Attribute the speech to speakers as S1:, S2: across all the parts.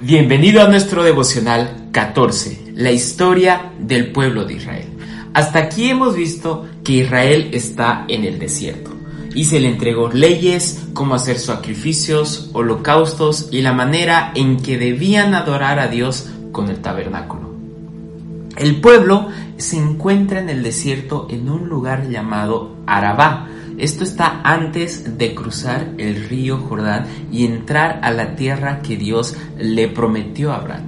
S1: Bienvenido a nuestro devocional 14, la historia del pueblo de Israel. Hasta aquí hemos visto que Israel está en el desierto y se le entregó leyes, cómo hacer sacrificios, holocaustos y la manera en que debían adorar a Dios con el tabernáculo. El pueblo se encuentra en el desierto en un lugar llamado Arabá, esto está antes de cruzar el río Jordán y entrar a la tierra que Dios le prometió a Abraham.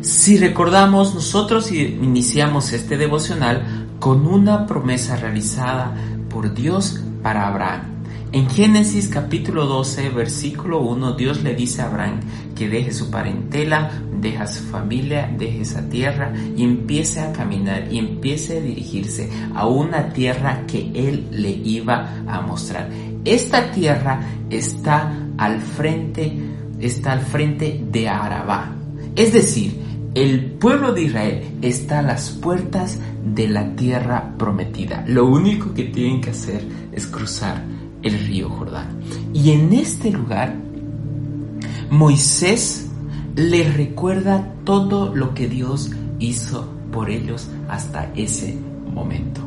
S1: Si recordamos, nosotros iniciamos este devocional con una promesa realizada por Dios para Abraham. En Génesis capítulo 12, versículo 1, Dios le dice a Abraham que deje su parentela, deje su familia, deje esa tierra y empiece a caminar y empiece a dirigirse a una tierra que él le iba a mostrar. Esta tierra está al frente, está al frente de Arabá. Es decir, el pueblo de Israel está a las puertas de la tierra prometida. Lo único que tienen que hacer es cruzar el río Jordán. Y en este lugar, Moisés les recuerda todo lo que Dios hizo por ellos hasta ese momento.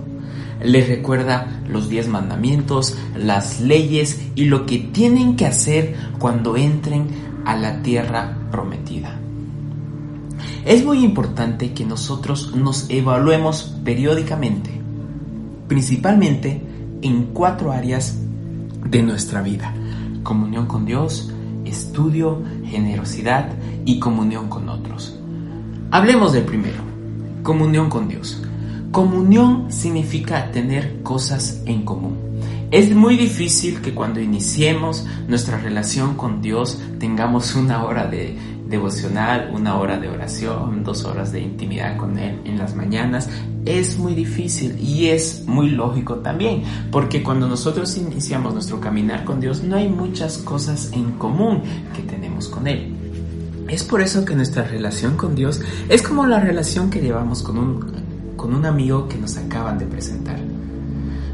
S1: Les recuerda los diez mandamientos, las leyes y lo que tienen que hacer cuando entren a la tierra prometida. Es muy importante que nosotros nos evaluemos periódicamente, principalmente en cuatro áreas de nuestra vida. Comunión con Dios, estudio, generosidad y comunión con otros. Hablemos del primero, comunión con Dios. Comunión significa tener cosas en común. Es muy difícil que cuando iniciemos nuestra relación con Dios tengamos una hora de devocional, una hora de oración, dos horas de intimidad con Él en las mañanas, es muy difícil y es muy lógico también, porque cuando nosotros iniciamos nuestro caminar con Dios no hay muchas cosas en común que tenemos con Él. Es por eso que nuestra relación con Dios es como la relación que llevamos con un, con un amigo que nos acaban de presentar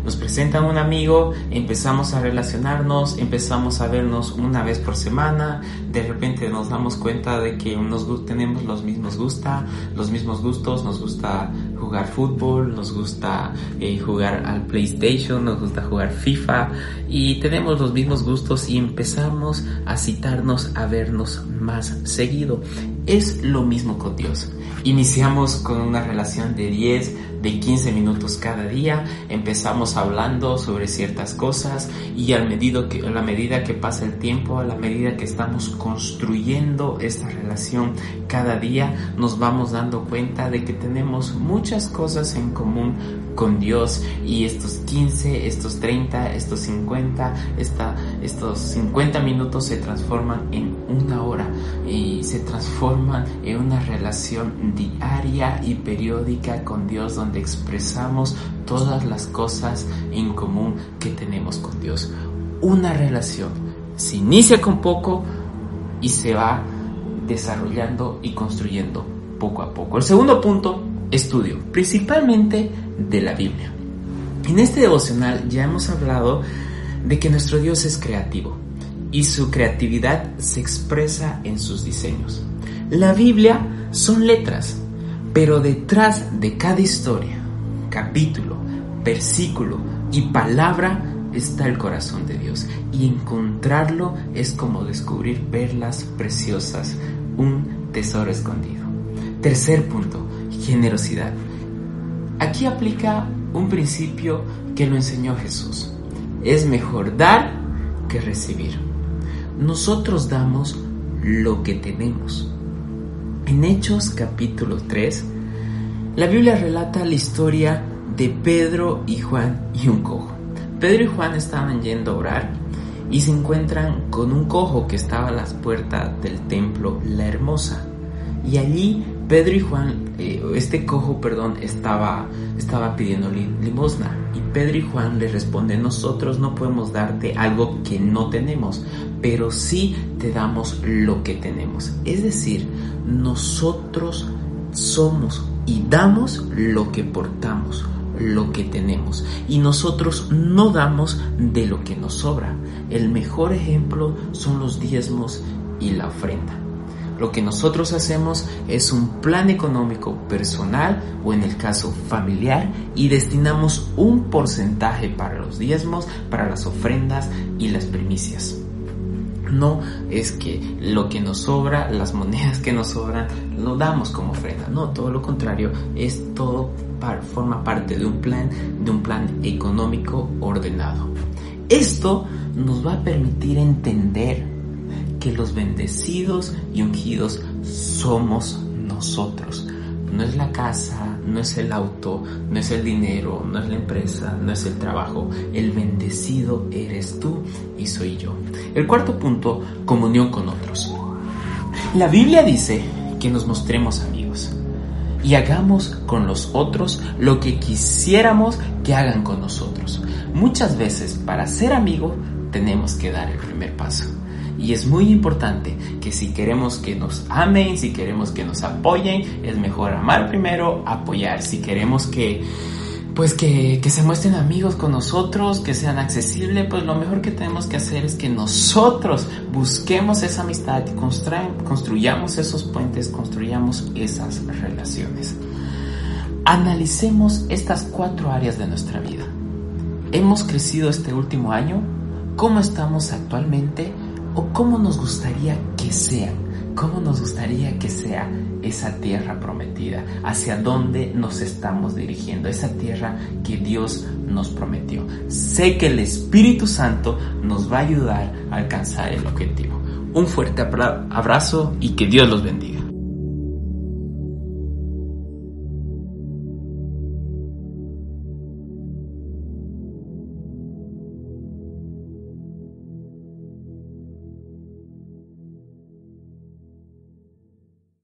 S1: nos presentan un amigo, empezamos a relacionarnos, empezamos a vernos una vez por semana, de repente nos damos cuenta de que nos, tenemos los mismos gusta, los mismos gustos, nos gusta jugar fútbol, nos gusta eh, jugar al PlayStation, nos gusta jugar FIFA y tenemos los mismos gustos y empezamos a citarnos a vernos más seguido. Es lo mismo con Dios. Iniciamos con una relación de 10, de 15 minutos cada día, empezamos hablando sobre ciertas cosas y a, medida que, a la medida que pasa el tiempo, a la medida que estamos construyendo esta relación cada día, nos vamos dando cuenta de que tenemos muchas cosas en común con Dios y estos 15, estos 30, estos 50, esta, estos 50 minutos se transforman en una hora y se transforman en una relación diaria y periódica con Dios donde expresamos todas las cosas en común que tenemos con Dios. Una relación se inicia con poco y se va desarrollando y construyendo poco a poco. El segundo punto, estudio, principalmente de la Biblia. En este devocional ya hemos hablado de que nuestro Dios es creativo y su creatividad se expresa en sus diseños. La Biblia son letras, pero detrás de cada historia, capítulo, versículo y palabra está el corazón de Dios. Y encontrarlo es como descubrir perlas preciosas, un tesoro escondido. Tercer punto, generosidad. Aquí aplica un principio que lo enseñó Jesús. Es mejor dar que recibir. Nosotros damos lo que tenemos en Hechos capítulo 3, la Biblia relata la historia de Pedro y Juan y un cojo. Pedro y Juan estaban yendo a orar y se encuentran con un cojo que estaba a las puertas del templo La Hermosa. Y allí Pedro y Juan, eh, este cojo, perdón, estaba, estaba pidiendo limosna. Y Pedro y Juan le responden, nosotros no podemos darte algo que no tenemos, pero sí te damos lo que tenemos. Es decir, nosotros somos y damos lo que portamos, lo que tenemos. Y nosotros no damos de lo que nos sobra. El mejor ejemplo son los diezmos y la ofrenda. Lo que nosotros hacemos es un plan económico personal o en el caso familiar y destinamos un porcentaje para los diezmos, para las ofrendas y las primicias. No es que lo que nos sobra, las monedas que nos sobran, lo damos como ofrenda. No, todo lo contrario, es todo forma parte de un plan, de un plan económico ordenado. Esto nos va a permitir entender que los bendecidos y ungidos somos nosotros. No es la casa, no es el auto, no es el dinero, no es la empresa, no es el trabajo. El bendecido eres tú y soy yo. El cuarto punto, comunión con otros. La Biblia dice que nos mostremos amigos y hagamos con los otros lo que quisiéramos que hagan con nosotros. Muchas veces para ser amigo tenemos que dar el primer paso. Y es muy importante que si queremos que nos amen, si queremos que nos apoyen, es mejor amar primero, apoyar. Si queremos que pues que, se muestren amigos con nosotros, que sean accesibles, pues lo mejor que tenemos que hacer es que nosotros busquemos esa amistad construyamos esos puentes, construyamos esas relaciones. Analicemos estas cuatro áreas de nuestra vida. ¿Hemos crecido este último año? ¿Cómo estamos actualmente? ¿O cómo nos gustaría que sean? ¿Cómo nos gustaría que sea esa tierra prometida? ¿Hacia dónde nos estamos dirigiendo? Esa tierra que Dios nos prometió. Sé que el Espíritu Santo nos va a ayudar a alcanzar el objetivo. Un fuerte abrazo y que Dios los bendiga.